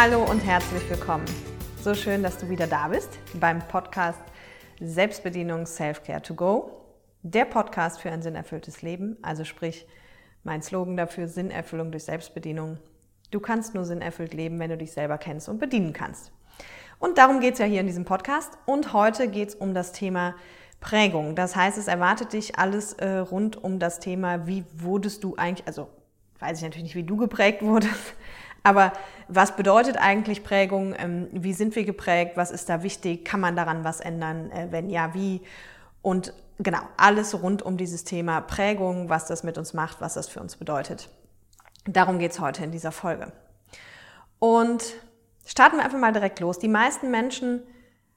Hallo und herzlich willkommen. So schön, dass du wieder da bist beim Podcast Selbstbedienung Self-Care to Go. Der Podcast für ein sinnerfülltes Leben, also sprich mein Slogan dafür Sinnerfüllung durch Selbstbedienung. Du kannst nur sinnerfüllt leben, wenn du dich selber kennst und bedienen kannst. Und darum geht es ja hier in diesem Podcast. Und heute geht es um das Thema Prägung. Das heißt, es erwartet dich alles äh, rund um das Thema, wie wurdest du eigentlich, also weiß ich natürlich nicht, wie du geprägt wurdest, aber was bedeutet eigentlich Prägung? Ähm, wie sind wir geprägt? Was ist da wichtig? Kann man daran was ändern? Äh, wenn ja, wie? Und genau, alles rund um dieses Thema Prägung, was das mit uns macht, was das für uns bedeutet. Darum geht's heute in dieser Folge. Und starten wir einfach mal direkt los. Die meisten Menschen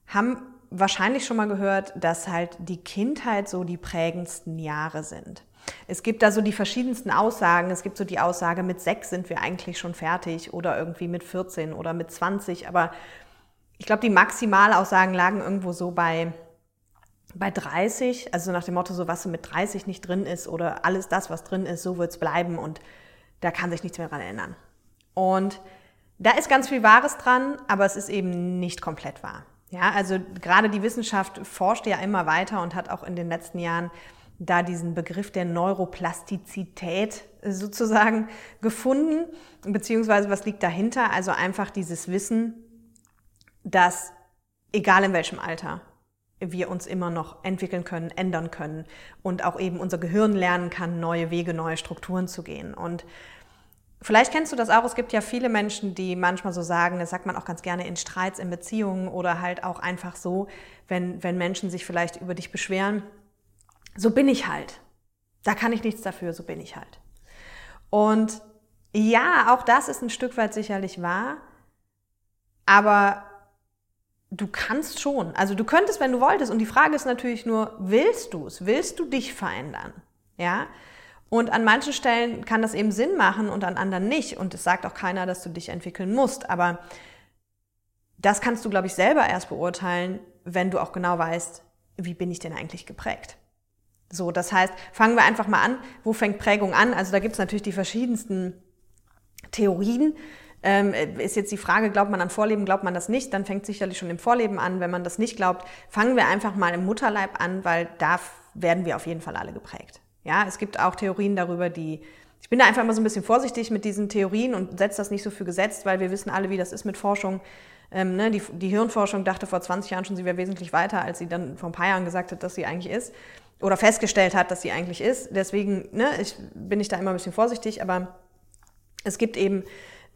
haben wahrscheinlich schon mal gehört, dass halt die Kindheit so die prägendsten Jahre sind. Es gibt da so die verschiedensten Aussagen. Es gibt so die Aussage, mit sechs sind wir eigentlich schon fertig oder irgendwie mit 14 oder mit 20. Aber ich glaube, die Maximalaussagen lagen irgendwo so bei, bei 30. Also nach dem Motto, so was mit 30 nicht drin ist oder alles das, was drin ist, so wird es bleiben und da kann sich nichts mehr dran ändern. Und da ist ganz viel Wahres dran, aber es ist eben nicht komplett wahr. Ja, also gerade die Wissenschaft forscht ja immer weiter und hat auch in den letzten Jahren da diesen Begriff der Neuroplastizität sozusagen gefunden, beziehungsweise was liegt dahinter? Also einfach dieses Wissen, dass egal in welchem Alter wir uns immer noch entwickeln können, ändern können und auch eben unser Gehirn lernen kann, neue Wege, neue Strukturen zu gehen. Und Vielleicht kennst du das auch. Es gibt ja viele Menschen, die manchmal so sagen, das sagt man auch ganz gerne in Streits, in Beziehungen oder halt auch einfach so, wenn, wenn Menschen sich vielleicht über dich beschweren so bin ich halt. Da kann ich nichts dafür, so bin ich halt. Und ja, auch das ist ein Stück weit sicherlich wahr, aber du kannst schon. Also du könntest, wenn du wolltest. Und die Frage ist natürlich nur, willst du es? Willst du dich verändern? Ja? Und an manchen Stellen kann das eben Sinn machen und an anderen nicht. Und es sagt auch keiner, dass du dich entwickeln musst. Aber das kannst du, glaube ich, selber erst beurteilen, wenn du auch genau weißt, wie bin ich denn eigentlich geprägt. So, das heißt, fangen wir einfach mal an. Wo fängt Prägung an? Also da gibt es natürlich die verschiedensten Theorien. Ähm, ist jetzt die Frage, glaubt man an Vorleben, glaubt man das nicht? Dann fängt sicherlich schon im Vorleben an. Wenn man das nicht glaubt, fangen wir einfach mal im Mutterleib an, weil da werden wir auf jeden Fall alle geprägt. Ja, es gibt auch Theorien darüber, die ich bin da einfach immer so ein bisschen vorsichtig mit diesen Theorien und setze das nicht so für gesetzt, weil wir wissen alle, wie das ist mit Forschung. Ähm, ne, die, die Hirnforschung dachte vor 20 Jahren schon, sie wäre wesentlich weiter, als sie dann vor ein paar Jahren gesagt hat, dass sie eigentlich ist oder festgestellt hat, dass sie eigentlich ist. Deswegen ne, ich, bin ich da immer ein bisschen vorsichtig, aber es gibt eben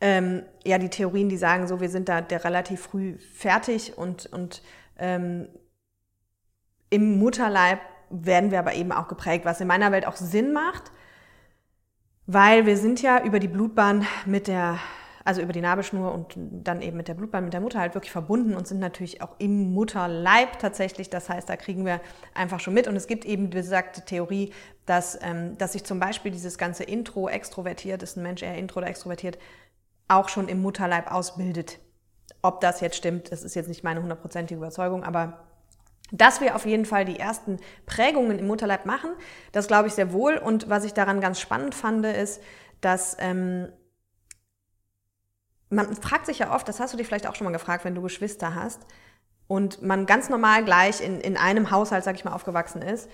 ähm, ja die Theorien, die sagen, so wir sind da der relativ früh fertig und, und ähm, im Mutterleib werden wir aber eben auch geprägt, was in meiner Welt auch Sinn macht, weil wir sind ja über die Blutbahn mit der also über die Nabelschnur und dann eben mit der Blutbahn, mit der Mutter halt wirklich verbunden und sind natürlich auch im Mutterleib tatsächlich. Das heißt, da kriegen wir einfach schon mit. Und es gibt eben besagte Theorie, dass, ähm, dass sich zum Beispiel dieses ganze Intro extrovertiert, ist ein Mensch eher intro oder extrovertiert, auch schon im Mutterleib ausbildet. Ob das jetzt stimmt, das ist jetzt nicht meine hundertprozentige Überzeugung, aber dass wir auf jeden Fall die ersten Prägungen im Mutterleib machen, das glaube ich sehr wohl. Und was ich daran ganz spannend fand, ist, dass ähm, man fragt sich ja oft, das hast du dich vielleicht auch schon mal gefragt, wenn du Geschwister hast und man ganz normal gleich in, in einem Haushalt, sag ich mal, aufgewachsen ist,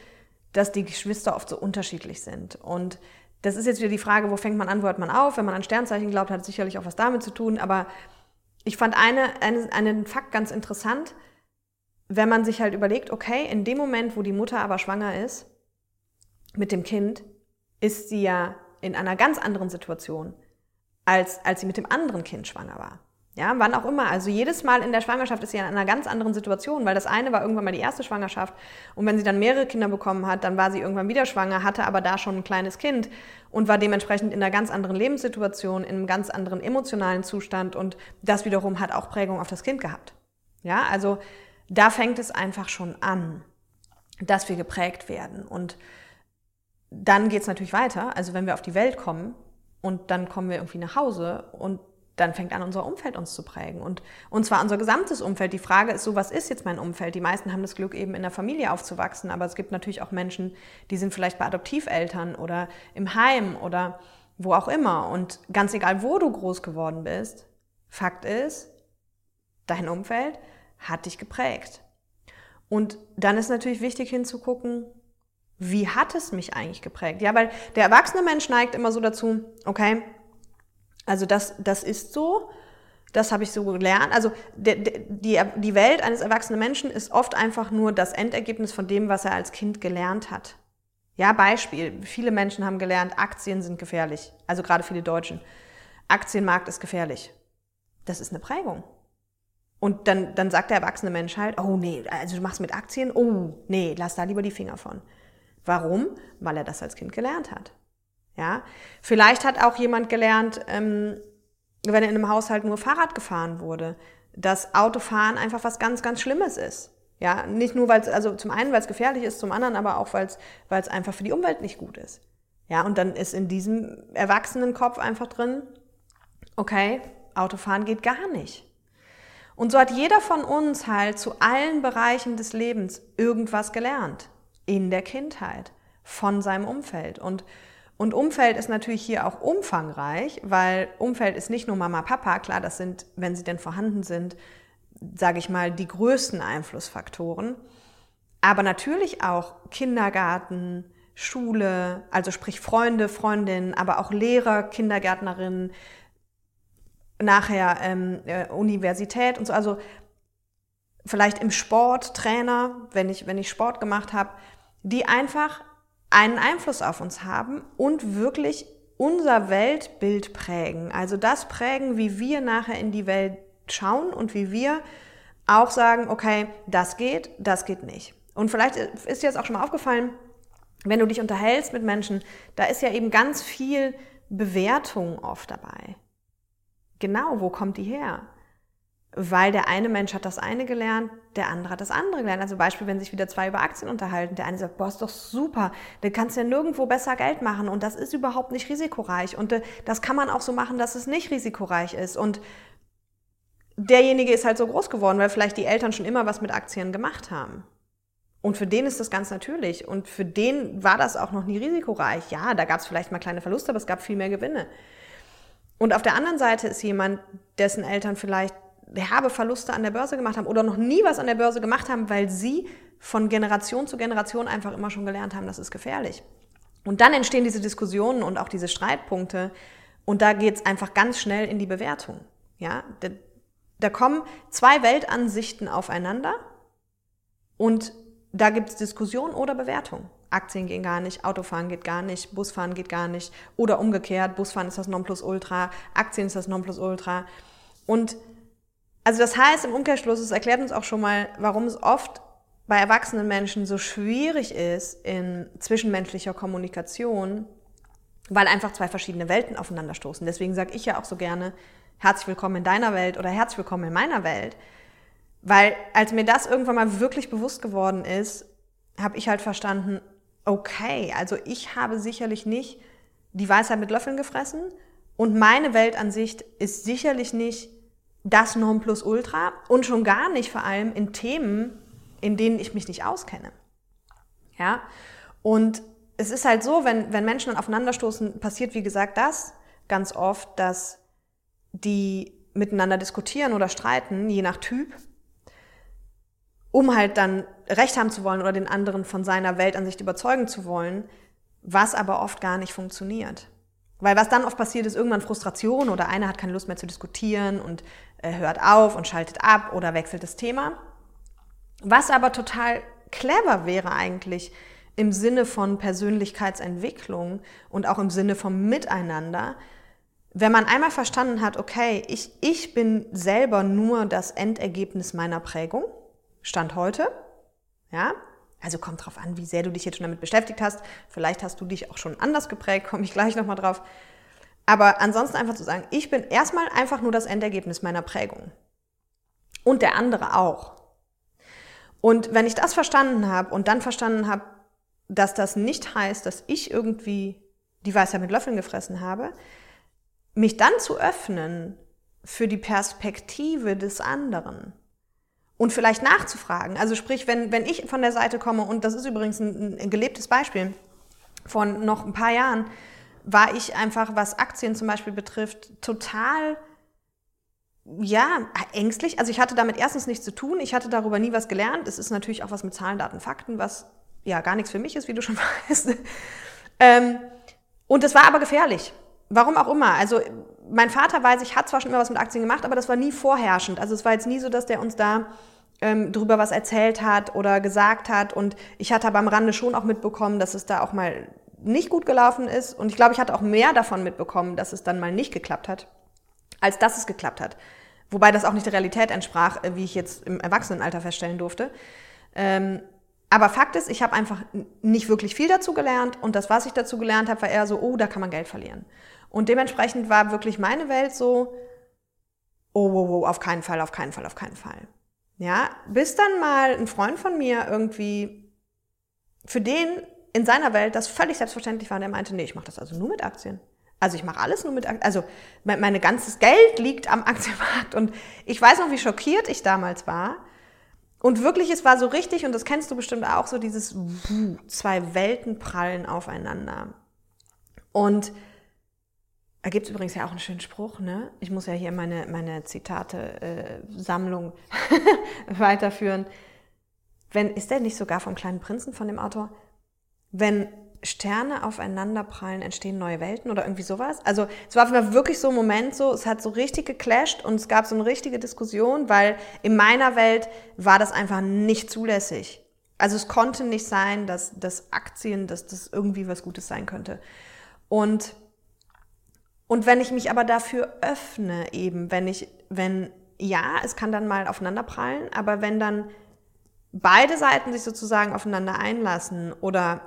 dass die Geschwister oft so unterschiedlich sind. Und das ist jetzt wieder die Frage, wo fängt man an, wo hört man auf? Wenn man an Sternzeichen glaubt, hat es sicherlich auch was damit zu tun. Aber ich fand eine, eine, einen Fakt ganz interessant, wenn man sich halt überlegt, okay, in dem Moment, wo die Mutter aber schwanger ist mit dem Kind, ist sie ja in einer ganz anderen Situation als, als sie mit dem anderen Kind schwanger war. Ja, wann auch immer. Also jedes Mal in der Schwangerschaft ist sie in einer ganz anderen Situation, weil das eine war irgendwann mal die erste Schwangerschaft und wenn sie dann mehrere Kinder bekommen hat, dann war sie irgendwann wieder schwanger, hatte aber da schon ein kleines Kind und war dementsprechend in einer ganz anderen Lebenssituation, in einem ganz anderen emotionalen Zustand und das wiederum hat auch Prägung auf das Kind gehabt. Ja, also da fängt es einfach schon an, dass wir geprägt werden und dann geht es natürlich weiter. Also wenn wir auf die Welt kommen, und dann kommen wir irgendwie nach Hause und dann fängt an, unser Umfeld uns zu prägen. Und, und zwar unser gesamtes Umfeld. Die Frage ist so, was ist jetzt mein Umfeld? Die meisten haben das Glück, eben in der Familie aufzuwachsen, aber es gibt natürlich auch Menschen, die sind vielleicht bei Adoptiveltern oder im Heim oder wo auch immer. Und ganz egal, wo du groß geworden bist, Fakt ist, dein Umfeld hat dich geprägt. Und dann ist natürlich wichtig hinzugucken, wie hat es mich eigentlich geprägt? Ja, weil der erwachsene Mensch neigt immer so dazu, okay, also das, das ist so, das habe ich so gelernt. Also die, die, die Welt eines erwachsenen Menschen ist oft einfach nur das Endergebnis von dem, was er als Kind gelernt hat. Ja, Beispiel. Viele Menschen haben gelernt, Aktien sind gefährlich. Also gerade viele Deutschen. Aktienmarkt ist gefährlich. Das ist eine Prägung. Und dann, dann sagt der erwachsene Mensch halt, oh nee, also du machst mit Aktien, oh nee, lass da lieber die Finger von. Warum? Weil er das als Kind gelernt hat. Ja, vielleicht hat auch jemand gelernt, ähm, wenn er in einem Haushalt nur Fahrrad gefahren wurde, dass Autofahren einfach was ganz, ganz Schlimmes ist. Ja, nicht nur, weil es, also zum einen, weil es gefährlich ist, zum anderen aber auch, weil es, weil es einfach für die Umwelt nicht gut ist. Ja, und dann ist in diesem erwachsenen Kopf einfach drin, okay, Autofahren geht gar nicht. Und so hat jeder von uns halt zu allen Bereichen des Lebens irgendwas gelernt. In der Kindheit. Von seinem Umfeld. Und und Umfeld ist natürlich hier auch umfangreich, weil Umfeld ist nicht nur Mama, Papa, klar, das sind, wenn sie denn vorhanden sind, sage ich mal, die größten Einflussfaktoren. Aber natürlich auch Kindergarten, Schule, also sprich Freunde, Freundinnen, aber auch Lehrer, Kindergärtnerinnen, nachher ähm, äh, Universität und so. Also vielleicht im Sport, Trainer, wenn ich, wenn ich Sport gemacht habe, die einfach einen Einfluss auf uns haben und wirklich unser Weltbild prägen. Also das prägen, wie wir nachher in die Welt schauen und wie wir auch sagen, okay, das geht, das geht nicht. Und vielleicht ist dir jetzt auch schon mal aufgefallen, wenn du dich unterhältst mit Menschen, da ist ja eben ganz viel Bewertung oft dabei. Genau, wo kommt die her? Weil der eine Mensch hat das eine gelernt, der andere hat das andere gelernt. Also Beispiel, wenn sich wieder zwei über Aktien unterhalten, der eine sagt, boah, ist doch super, du kannst ja nirgendwo besser Geld machen und das ist überhaupt nicht risikoreich und äh, das kann man auch so machen, dass es nicht risikoreich ist und derjenige ist halt so groß geworden, weil vielleicht die Eltern schon immer was mit Aktien gemacht haben. Und für den ist das ganz natürlich. Und für den war das auch noch nie risikoreich. Ja, da gab es vielleicht mal kleine Verluste, aber es gab viel mehr Gewinne. Und auf der anderen Seite ist jemand, dessen Eltern vielleicht herbe Verluste an der Börse gemacht haben oder noch nie was an der Börse gemacht haben, weil sie von Generation zu Generation einfach immer schon gelernt haben, das ist gefährlich. Und dann entstehen diese Diskussionen und auch diese Streitpunkte und da geht es einfach ganz schnell in die Bewertung. Ja, da, da kommen zwei Weltansichten aufeinander und da gibt es Diskussion oder Bewertung. Aktien gehen gar nicht, Autofahren geht gar nicht, Busfahren geht gar nicht oder umgekehrt, Busfahren ist das Nonplusultra, Aktien ist das Nonplusultra. Und also das heißt im Umkehrschluss, es erklärt uns auch schon mal, warum es oft bei erwachsenen Menschen so schwierig ist in zwischenmenschlicher Kommunikation, weil einfach zwei verschiedene Welten aufeinanderstoßen. Deswegen sage ich ja auch so gerne, herzlich willkommen in deiner Welt oder herzlich willkommen in meiner Welt. Weil als mir das irgendwann mal wirklich bewusst geworden ist, habe ich halt verstanden, okay, also ich habe sicherlich nicht die Weisheit mit Löffeln gefressen und meine Weltansicht ist sicherlich nicht das Nonplusultra und schon gar nicht vor allem in Themen, in denen ich mich nicht auskenne. Ja, und es ist halt so, wenn, wenn Menschen dann aufeinanderstoßen, passiert wie gesagt das ganz oft, dass die miteinander diskutieren oder streiten, je nach Typ, um halt dann Recht haben zu wollen oder den anderen von seiner Weltansicht überzeugen zu wollen, was aber oft gar nicht funktioniert. Weil was dann oft passiert, ist irgendwann Frustration oder einer hat keine Lust mehr zu diskutieren und äh, hört auf und schaltet ab oder wechselt das Thema. Was aber total clever wäre eigentlich im Sinne von Persönlichkeitsentwicklung und auch im Sinne vom Miteinander, wenn man einmal verstanden hat, okay, ich, ich bin selber nur das Endergebnis meiner Prägung, Stand heute, ja, also kommt drauf an, wie sehr du dich jetzt schon damit beschäftigt hast. Vielleicht hast du dich auch schon anders geprägt, komme ich gleich nochmal drauf. Aber ansonsten einfach zu sagen, ich bin erstmal einfach nur das Endergebnis meiner Prägung. Und der andere auch. Und wenn ich das verstanden habe und dann verstanden habe, dass das nicht heißt, dass ich irgendwie die Weisheit mit Löffeln gefressen habe, mich dann zu öffnen für die Perspektive des anderen und vielleicht nachzufragen. Also sprich, wenn, wenn ich von der Seite komme, und das ist übrigens ein, ein gelebtes Beispiel von noch ein paar Jahren, war ich einfach, was Aktien zum Beispiel betrifft, total ja, ängstlich. Also ich hatte damit erstens nichts zu tun. Ich hatte darüber nie was gelernt. Es ist natürlich auch was mit Zahlen, Daten, Fakten, was ja gar nichts für mich ist, wie du schon weißt. ähm, und es war aber gefährlich. Warum auch immer. Also mein Vater weiß ich, hat zwar schon immer was mit Aktien gemacht, aber das war nie vorherrschend. Also es war jetzt nie so, dass der uns da ähm, drüber was erzählt hat oder gesagt hat. Und ich hatte aber am Rande schon auch mitbekommen, dass es da auch mal nicht gut gelaufen ist. Und ich glaube, ich hatte auch mehr davon mitbekommen, dass es dann mal nicht geklappt hat, als dass es geklappt hat. Wobei das auch nicht der Realität entsprach, äh, wie ich jetzt im Erwachsenenalter feststellen durfte. Ähm, aber Fakt ist, ich habe einfach nicht wirklich viel dazu gelernt und das, was ich dazu gelernt habe, war eher so, oh, da kann man Geld verlieren. Und dementsprechend war wirklich meine Welt so, oh, oh, oh, auf keinen Fall, auf keinen Fall, auf keinen Fall. Ja, bis dann mal ein Freund von mir irgendwie, für den in seiner Welt das völlig selbstverständlich war, der meinte, nee, ich mache das also nur mit Aktien. Also ich mache alles nur mit Aktien. Also mein, mein ganzes Geld liegt am Aktienmarkt. Und ich weiß noch, wie schockiert ich damals war. Und wirklich, es war so richtig, und das kennst du bestimmt auch, so dieses zwei Welten prallen aufeinander. Und da gibt es übrigens ja auch einen schönen Spruch, ne? Ich muss ja hier meine, meine Zitate-Sammlung äh, weiterführen. Wenn, ist der nicht sogar vom kleinen Prinzen von dem Autor? Wenn Sterne aufeinander prallen, entstehen neue Welten oder irgendwie sowas. Also es war wirklich so ein Moment so, es hat so richtig geclasht und es gab so eine richtige Diskussion, weil in meiner Welt war das einfach nicht zulässig. Also es konnte nicht sein, dass, dass Aktien, dass das irgendwie was Gutes sein könnte. Und, und wenn ich mich aber dafür öffne, eben, wenn ich, wenn, ja, es kann dann mal aufeinander prallen, aber wenn dann beide Seiten sich sozusagen aufeinander einlassen oder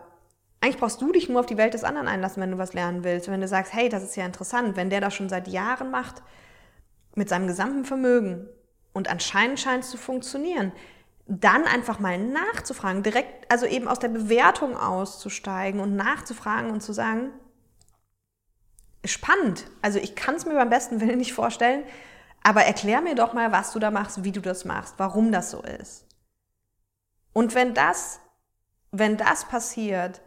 eigentlich brauchst du dich nur auf die Welt des anderen einlassen, wenn du was lernen willst. Wenn du sagst, hey, das ist ja interessant, wenn der das schon seit Jahren macht, mit seinem gesamten Vermögen und anscheinend scheint es zu funktionieren, dann einfach mal nachzufragen, direkt, also eben aus der Bewertung auszusteigen und nachzufragen und zu sagen, spannend. Also ich kann es mir beim besten Willen nicht vorstellen, aber erklär mir doch mal, was du da machst, wie du das machst, warum das so ist. Und wenn das, wenn das passiert,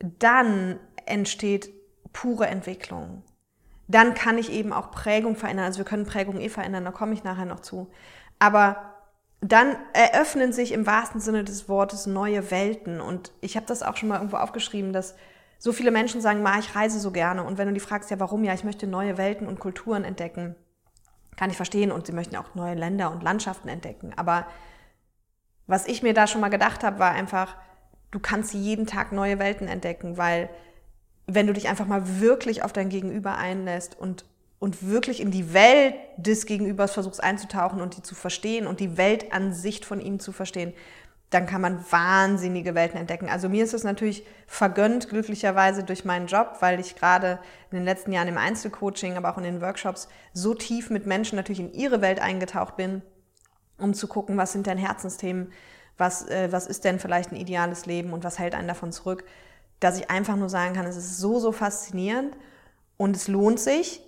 dann entsteht pure Entwicklung. Dann kann ich eben auch Prägung verändern. Also wir können Prägung eh verändern, da komme ich nachher noch zu. Aber dann eröffnen sich im wahrsten Sinne des Wortes neue Welten. Und ich habe das auch schon mal irgendwo aufgeschrieben, dass so viele Menschen sagen, Ma, ich reise so gerne. Und wenn du die fragst, ja, warum? Ja, ich möchte neue Welten und Kulturen entdecken. Kann ich verstehen. Und sie möchten auch neue Länder und Landschaften entdecken. Aber was ich mir da schon mal gedacht habe, war einfach, du kannst jeden Tag neue Welten entdecken, weil wenn du dich einfach mal wirklich auf dein Gegenüber einlässt und, und wirklich in die Welt des Gegenübers versuchst einzutauchen und die zu verstehen und die Weltansicht von ihm zu verstehen, dann kann man wahnsinnige Welten entdecken. Also mir ist es natürlich vergönnt, glücklicherweise durch meinen Job, weil ich gerade in den letzten Jahren im Einzelcoaching, aber auch in den Workshops so tief mit Menschen natürlich in ihre Welt eingetaucht bin, um zu gucken, was sind denn Herzensthemen, was, äh, was ist denn vielleicht ein ideales Leben und was hält einen davon zurück, dass ich einfach nur sagen kann, es ist so, so faszinierend und es lohnt sich,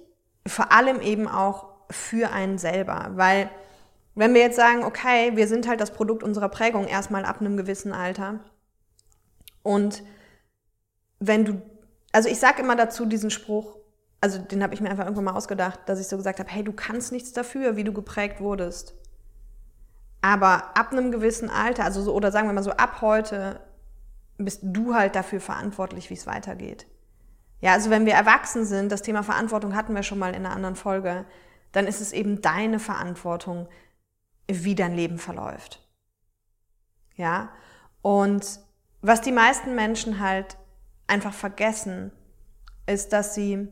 vor allem eben auch für einen selber, weil wenn wir jetzt sagen, okay, wir sind halt das Produkt unserer Prägung erstmal ab einem gewissen Alter und wenn du, also ich sage immer dazu diesen Spruch, also den habe ich mir einfach irgendwann mal ausgedacht, dass ich so gesagt habe, hey, du kannst nichts dafür, wie du geprägt wurdest. Aber ab einem gewissen Alter, also so, oder sagen wir mal so, ab heute bist du halt dafür verantwortlich, wie es weitergeht. Ja, also wenn wir erwachsen sind, das Thema Verantwortung hatten wir schon mal in einer anderen Folge, dann ist es eben deine Verantwortung, wie dein Leben verläuft. Ja, und was die meisten Menschen halt einfach vergessen, ist, dass sie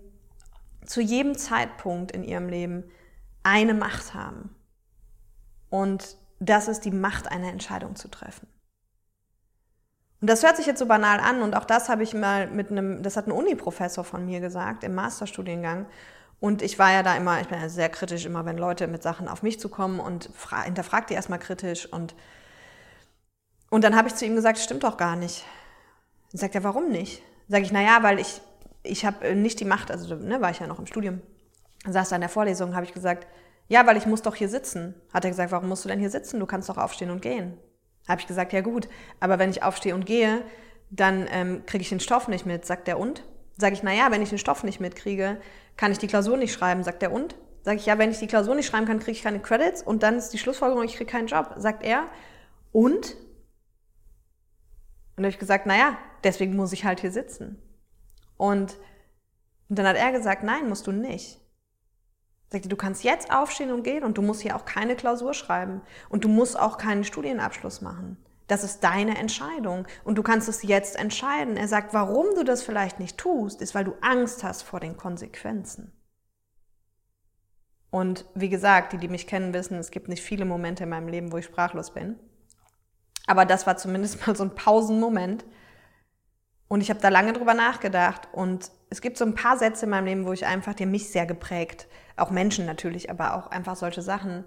zu jedem Zeitpunkt in ihrem Leben eine Macht haben. Und das ist die Macht, eine Entscheidung zu treffen. Und das hört sich jetzt so banal an und auch das habe ich mal mit einem, das hat ein Uni-Professor von mir gesagt im Masterstudiengang. Und ich war ja da immer, ich bin ja sehr kritisch, immer wenn Leute mit Sachen auf mich zukommen und hinterfragt die erstmal kritisch. Und, und dann habe ich zu ihm gesagt, stimmt doch gar nicht. Dann sagt er, warum nicht? Sage ich, naja, weil ich, ich habe nicht die Macht, also ne, war ich ja noch im Studium, saß da in der Vorlesung, habe ich gesagt, ja, weil ich muss doch hier sitzen. Hat er gesagt, warum musst du denn hier sitzen? Du kannst doch aufstehen und gehen. Habe ich gesagt, ja gut, aber wenn ich aufstehe und gehe, dann ähm, kriege ich den Stoff nicht mit. Sagt der und? Sage ich, naja, wenn ich den Stoff nicht mitkriege, kann ich die Klausur nicht schreiben. Sagt der und? Sage ich, ja, wenn ich die Klausur nicht schreiben kann, kriege ich keine Credits und dann ist die Schlussfolgerung, ich kriege keinen Job. Sagt er, und? Und habe ich gesagt, naja, deswegen muss ich halt hier sitzen. Und dann hat er gesagt, nein, musst du nicht. Sagte, du kannst jetzt aufstehen und gehen und du musst hier auch keine Klausur schreiben und du musst auch keinen Studienabschluss machen. Das ist deine Entscheidung und du kannst es jetzt entscheiden. Er sagt, warum du das vielleicht nicht tust, ist, weil du Angst hast vor den Konsequenzen. Und wie gesagt, die, die mich kennen, wissen, es gibt nicht viele Momente in meinem Leben, wo ich sprachlos bin. Aber das war zumindest mal so ein Pausenmoment. Und ich habe da lange drüber nachgedacht. Und es gibt so ein paar Sätze in meinem Leben, wo ich einfach, die mich sehr geprägt, auch Menschen natürlich, aber auch einfach solche Sachen,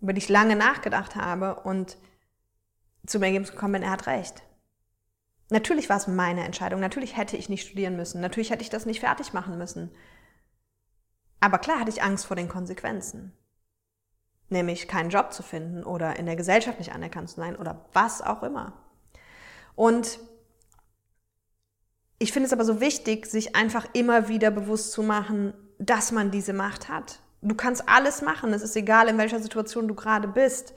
über die ich lange nachgedacht habe und zum Ergebnis gekommen bin, er hat recht. Natürlich war es meine Entscheidung. Natürlich hätte ich nicht studieren müssen. Natürlich hätte ich das nicht fertig machen müssen. Aber klar hatte ich Angst vor den Konsequenzen. Nämlich keinen Job zu finden oder in der Gesellschaft nicht anerkannt zu sein oder was auch immer. Und ich finde es aber so wichtig, sich einfach immer wieder bewusst zu machen, dass man diese Macht hat. Du kannst alles machen. Es ist egal, in welcher Situation du gerade bist.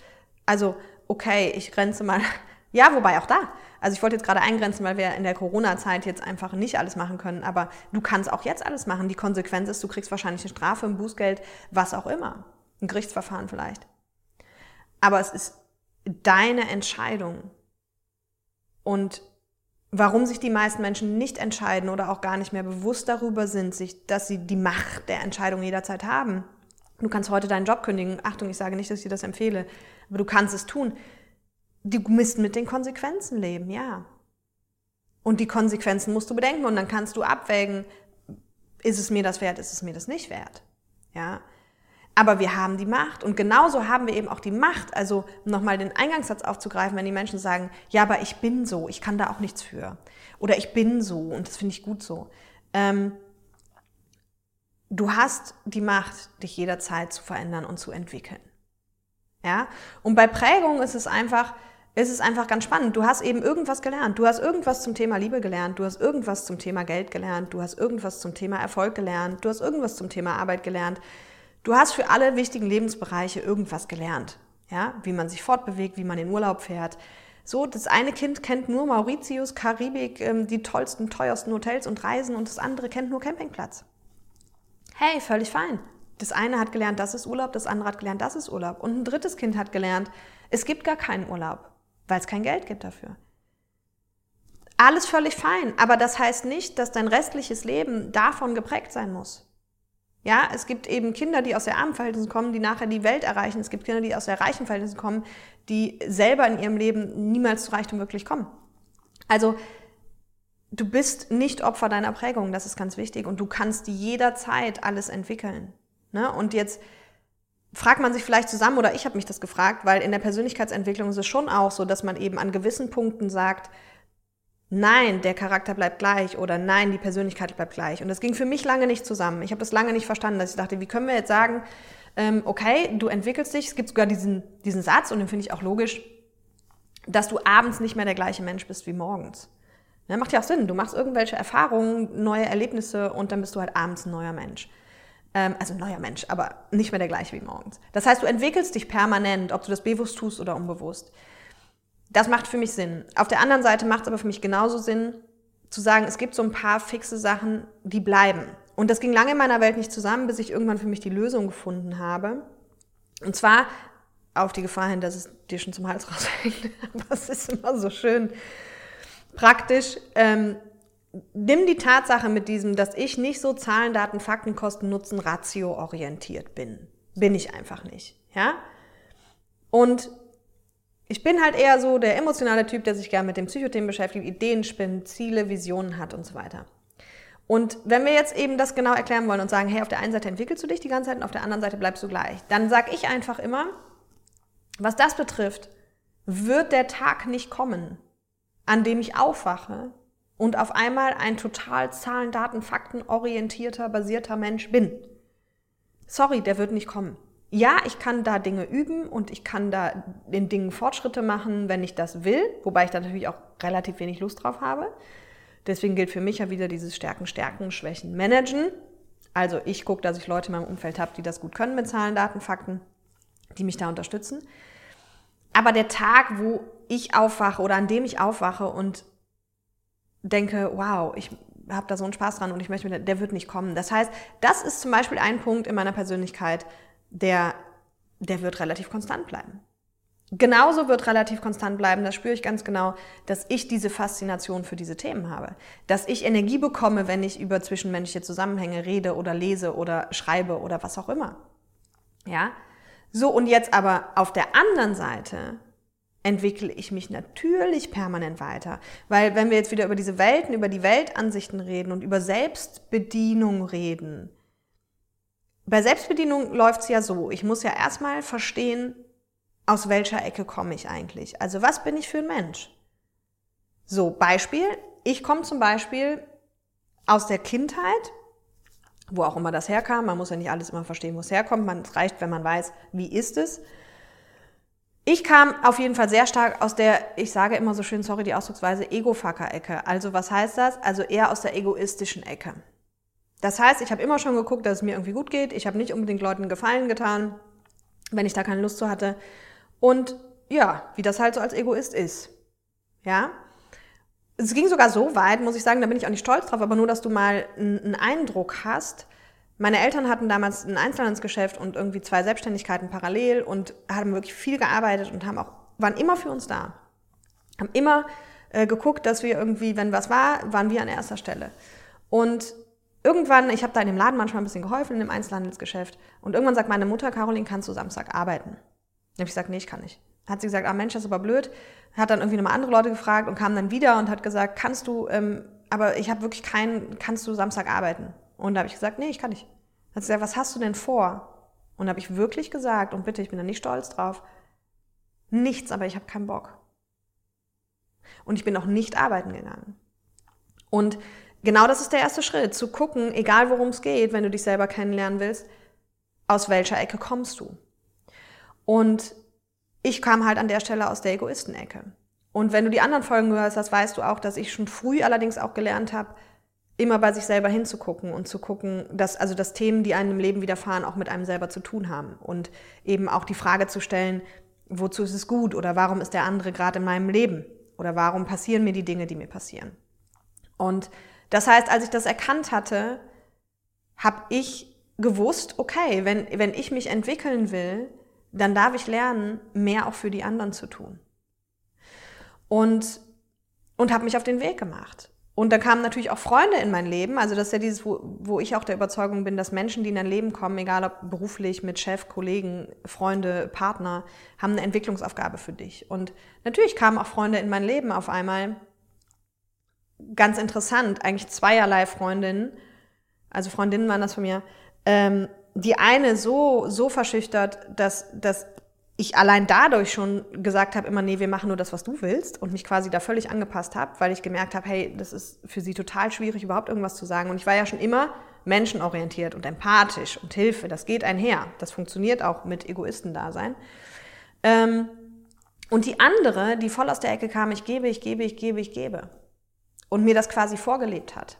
Also okay, ich grenze mal. Ja, wobei auch da. Also ich wollte jetzt gerade eingrenzen, weil wir in der Corona-Zeit jetzt einfach nicht alles machen können. Aber du kannst auch jetzt alles machen. Die Konsequenz ist, du kriegst wahrscheinlich eine Strafe, ein Bußgeld, was auch immer. Ein Gerichtsverfahren vielleicht. Aber es ist deine Entscheidung. Und warum sich die meisten Menschen nicht entscheiden oder auch gar nicht mehr bewusst darüber sind, sich, dass sie die Macht der Entscheidung jederzeit haben. Du kannst heute deinen Job kündigen. Achtung, ich sage nicht, dass ich dir das empfehle aber du kannst es tun. Du musst mit den Konsequenzen leben, ja. Und die Konsequenzen musst du bedenken und dann kannst du abwägen, ist es mir das wert, ist es mir das nicht wert, ja. Aber wir haben die Macht und genauso haben wir eben auch die Macht, also nochmal den Eingangssatz aufzugreifen, wenn die Menschen sagen, ja, aber ich bin so, ich kann da auch nichts für. Oder ich bin so und das finde ich gut so. Ähm, du hast die Macht, dich jederzeit zu verändern und zu entwickeln. Ja? Und bei Prägung ist es einfach, ist es einfach ganz spannend. Du hast eben irgendwas gelernt. Du hast irgendwas zum Thema Liebe gelernt. Du hast irgendwas zum Thema Geld gelernt. Du hast irgendwas zum Thema Erfolg gelernt. Du hast irgendwas zum Thema Arbeit gelernt. Du hast für alle wichtigen Lebensbereiche irgendwas gelernt. Ja? Wie man sich fortbewegt, wie man in Urlaub fährt. So, das eine Kind kennt nur Mauritius, Karibik, ähm, die tollsten, teuersten Hotels und Reisen und das andere kennt nur Campingplatz. Hey, völlig fein. Das eine hat gelernt, das ist Urlaub, das andere hat gelernt, das ist Urlaub. Und ein drittes Kind hat gelernt, es gibt gar keinen Urlaub, weil es kein Geld gibt dafür. Alles völlig fein, aber das heißt nicht, dass dein restliches Leben davon geprägt sein muss. Ja, es gibt eben Kinder, die aus der armen Verhältnissen kommen, die nachher die Welt erreichen. Es gibt Kinder, die aus der reichen Verhältnissen kommen, die selber in ihrem Leben niemals zu Reichtum wirklich kommen. Also du bist nicht Opfer deiner Prägung, das ist ganz wichtig. Und du kannst jederzeit alles entwickeln. Ne? Und jetzt fragt man sich vielleicht zusammen, oder ich habe mich das gefragt, weil in der Persönlichkeitsentwicklung ist es schon auch so, dass man eben an gewissen Punkten sagt, nein, der Charakter bleibt gleich oder nein, die Persönlichkeit bleibt gleich. Und das ging für mich lange nicht zusammen. Ich habe das lange nicht verstanden, dass ich dachte, wie können wir jetzt sagen, ähm, okay, du entwickelst dich, es gibt sogar diesen, diesen Satz, und den finde ich auch logisch, dass du abends nicht mehr der gleiche Mensch bist wie morgens. Ja, macht ja auch Sinn. Du machst irgendwelche Erfahrungen, neue Erlebnisse und dann bist du halt abends ein neuer Mensch. Ähm, also ein neuer Mensch, aber nicht mehr der gleiche wie morgens. Das heißt, du entwickelst dich permanent, ob du das bewusst tust oder unbewusst. Das macht für mich Sinn. Auf der anderen Seite macht es aber für mich genauso Sinn, zu sagen, es gibt so ein paar fixe Sachen, die bleiben. Und das ging lange in meiner Welt nicht zusammen, bis ich irgendwann für mich die Lösung gefunden habe. Und zwar auf die Gefahr hin, dass es dir schon zum Hals raushängt. Aber es ist immer so schön praktisch. Ähm, nimm die Tatsache mit diesem, dass ich nicht so Zahlen, Daten, Fakten, Kosten, Nutzen, Ratio orientiert bin. Bin ich einfach nicht. Ja? Und ich bin halt eher so der emotionale Typ, der sich gerne mit den Psychothemen beschäftigt, Ideen spinnt, Ziele, Visionen hat und so weiter. Und wenn wir jetzt eben das genau erklären wollen und sagen, hey, auf der einen Seite entwickelst du dich die ganze Zeit und auf der anderen Seite bleibst du gleich, dann sage ich einfach immer, was das betrifft, wird der Tag nicht kommen, an dem ich aufwache und auf einmal ein total Zahlen, Daten, Fakten orientierter, basierter Mensch bin. Sorry, der wird nicht kommen. Ja, ich kann da Dinge üben und ich kann da in Dingen Fortschritte machen, wenn ich das will, wobei ich da natürlich auch relativ wenig Lust drauf habe. Deswegen gilt für mich ja wieder dieses Stärken, Stärken, Schwächen, Managen. Also ich gucke, dass ich Leute in meinem Umfeld habe, die das gut können mit Zahlen, Daten, Fakten, die mich da unterstützen. Aber der Tag, wo ich aufwache oder an dem ich aufwache und denke, wow, ich habe da so einen Spaß dran und ich möchte, der wird nicht kommen. Das heißt, das ist zum Beispiel ein Punkt in meiner Persönlichkeit, der, der wird relativ konstant bleiben. Genauso wird relativ konstant bleiben, das spüre ich ganz genau, dass ich diese Faszination für diese Themen habe. Dass ich Energie bekomme, wenn ich über zwischenmenschliche Zusammenhänge rede oder lese oder schreibe oder was auch immer. Ja? So, und jetzt aber auf der anderen Seite entwickle ich mich natürlich permanent weiter. Weil wenn wir jetzt wieder über diese Welten, über die Weltansichten reden und über Selbstbedienung reden, bei Selbstbedienung läuft es ja so, ich muss ja erstmal verstehen, aus welcher Ecke komme ich eigentlich? Also was bin ich für ein Mensch? So, Beispiel, ich komme zum Beispiel aus der Kindheit, wo auch immer das herkam, man muss ja nicht alles immer verstehen, wo es herkommt, man, es reicht, wenn man weiß, wie ist es. Ich kam auf jeden Fall sehr stark aus der, ich sage immer so schön, sorry, die Ausdrucksweise, Ego-Fucker-Ecke. Also was heißt das? Also eher aus der egoistischen Ecke. Das heißt, ich habe immer schon geguckt, dass es mir irgendwie gut geht. Ich habe nicht unbedingt Leuten Gefallen getan, wenn ich da keine Lust zu hatte. Und ja, wie das halt so als Egoist ist. Ja. Es ging sogar so weit, muss ich sagen, da bin ich auch nicht stolz drauf, aber nur, dass du mal einen Eindruck hast. Meine Eltern hatten damals ein Einzelhandelsgeschäft und irgendwie zwei Selbstständigkeiten parallel und haben wirklich viel gearbeitet und haben auch, waren immer für uns da. Haben immer äh, geguckt, dass wir irgendwie, wenn was war, waren wir an erster Stelle. Und irgendwann, ich habe da in dem Laden manchmal ein bisschen geholfen, in dem Einzelhandelsgeschäft. Und irgendwann sagt meine Mutter, Caroline, kannst du Samstag arbeiten? Dann habe ich gesagt, nee, ich kann nicht. Hat sie gesagt, ah Mensch, das ist aber blöd. Hat dann irgendwie nochmal andere Leute gefragt und kam dann wieder und hat gesagt, kannst du, ähm, aber ich habe wirklich keinen, kannst du Samstag arbeiten? Und da habe ich gesagt, nee, ich kann nicht. Hat sie gesagt, was hast du denn vor? Und da habe ich wirklich gesagt, und bitte, ich bin da nicht stolz drauf, nichts, aber ich habe keinen Bock. Und ich bin auch nicht arbeiten gegangen. Und genau das ist der erste Schritt, zu gucken, egal worum es geht, wenn du dich selber kennenlernen willst, aus welcher Ecke kommst du? Und ich kam halt an der Stelle aus der Egoistenecke. Und wenn du die anderen Folgen gehört hast, weißt du auch, dass ich schon früh allerdings auch gelernt habe, immer bei sich selber hinzugucken und zu gucken, dass also dass Themen, die einem im Leben widerfahren, auch mit einem selber zu tun haben und eben auch die Frage zu stellen, wozu ist es gut oder warum ist der andere gerade in meinem Leben oder warum passieren mir die Dinge, die mir passieren. Und das heißt, als ich das erkannt hatte, habe ich gewusst, okay, wenn wenn ich mich entwickeln will, dann darf ich lernen, mehr auch für die anderen zu tun. Und, und habe mich auf den Weg gemacht. Und da kamen natürlich auch Freunde in mein Leben. Also das ist ja dieses, wo, wo ich auch der Überzeugung bin, dass Menschen, die in dein Leben kommen, egal ob beruflich, mit Chef, Kollegen, Freunde, Partner, haben eine Entwicklungsaufgabe für dich. Und natürlich kamen auch Freunde in mein Leben auf einmal. Ganz interessant, eigentlich zweierlei Freundinnen, also Freundinnen waren das von mir, ähm, die eine so, so verschüchtert, dass, dass ich allein dadurch schon gesagt habe, immer, nee, wir machen nur das, was du willst und mich quasi da völlig angepasst habe, weil ich gemerkt habe, hey, das ist für sie total schwierig, überhaupt irgendwas zu sagen. Und ich war ja schon immer menschenorientiert und empathisch und Hilfe, das geht einher. Das funktioniert auch mit Egoisten-Dasein. Ähm, und die andere, die voll aus der Ecke kam, ich gebe, ich gebe, ich gebe, ich gebe. Und mir das quasi vorgelebt hat.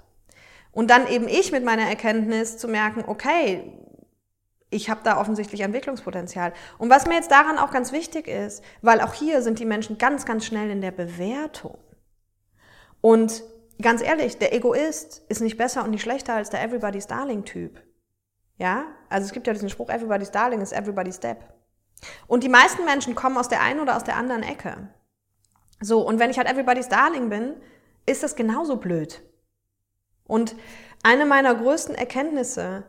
Und dann eben ich mit meiner Erkenntnis zu merken, okay, ich habe da offensichtlich Entwicklungspotenzial. Und was mir jetzt daran auch ganz wichtig ist, weil auch hier sind die Menschen ganz, ganz schnell in der Bewertung. Und ganz ehrlich, der Egoist ist nicht besser und nicht schlechter als der Everybody's Darling-Typ. Ja? Also es gibt ja diesen Spruch, Everybody's Darling is Everybody's Step. Und die meisten Menschen kommen aus der einen oder aus der anderen Ecke. So, und wenn ich halt Everybody's Darling bin, ist das genauso blöd. Und eine meiner größten Erkenntnisse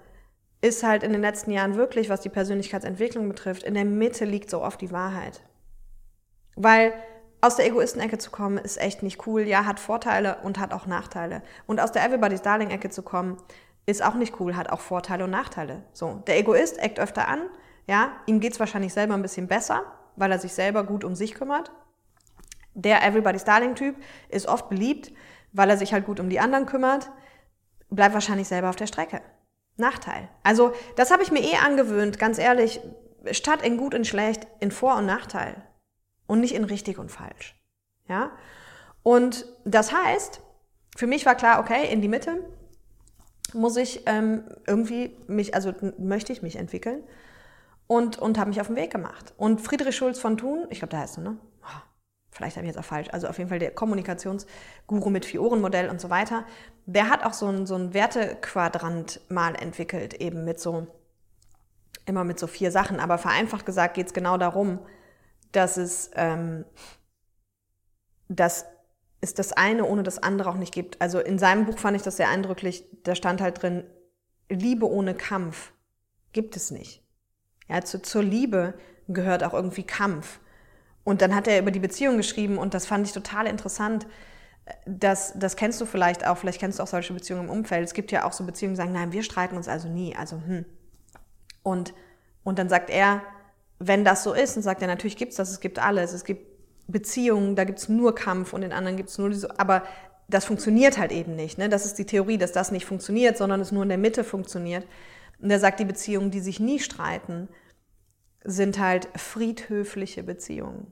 ist halt in den letzten Jahren wirklich, was die Persönlichkeitsentwicklung betrifft, in der Mitte liegt so oft die Wahrheit. Weil aus der Egoistenecke zu kommen, ist echt nicht cool. Ja, hat Vorteile und hat auch Nachteile. Und aus der Everybody's Darling-Ecke zu kommen, ist auch nicht cool, hat auch Vorteile und Nachteile. So, der Egoist eckt öfter an, ja, ihm geht's wahrscheinlich selber ein bisschen besser, weil er sich selber gut um sich kümmert. Der Everybody's Darling-Typ ist oft beliebt, weil er sich halt gut um die anderen kümmert, bleibt wahrscheinlich selber auf der Strecke. Nachteil. Also das habe ich mir eh angewöhnt, ganz ehrlich, statt in gut und schlecht, in Vor- und Nachteil und nicht in richtig und falsch. Ja? Und das heißt, für mich war klar, okay, in die Mitte. muss ich ähm, irgendwie mich, also möchte ich mich entwickeln und, und habe mich auf den Weg gemacht. Und Friedrich Schulz von Thun, ich glaube, da heißt du, ne? Vielleicht habe ich jetzt auch falsch, also auf jeden Fall der Kommunikationsguru mit Vier-Ohren-Modell und so weiter, der hat auch so ein, so ein Wertequadrant mal entwickelt, eben mit so, immer mit so vier Sachen. Aber vereinfacht gesagt geht es genau darum, dass es, ähm, dass es das eine ohne das andere auch nicht gibt. Also in seinem Buch fand ich das sehr eindrücklich, da stand halt drin, Liebe ohne Kampf gibt es nicht. Ja, zu, zur Liebe gehört auch irgendwie Kampf. Und dann hat er über die Beziehung geschrieben und das fand ich total interessant. Das, das kennst du vielleicht auch, vielleicht kennst du auch solche Beziehungen im Umfeld. Es gibt ja auch so Beziehungen, die sagen, nein, wir streiten uns also nie. Also, hm. Und, und dann sagt er, wenn das so ist, und sagt er, natürlich gibt's das, es gibt alles. Es gibt Beziehungen, da gibt's nur Kampf und in anderen gibt's nur diese, aber das funktioniert halt eben nicht. Ne? Das ist die Theorie, dass das nicht funktioniert, sondern es nur in der Mitte funktioniert. Und er sagt, die Beziehungen, die sich nie streiten, sind halt friedhöfliche Beziehungen.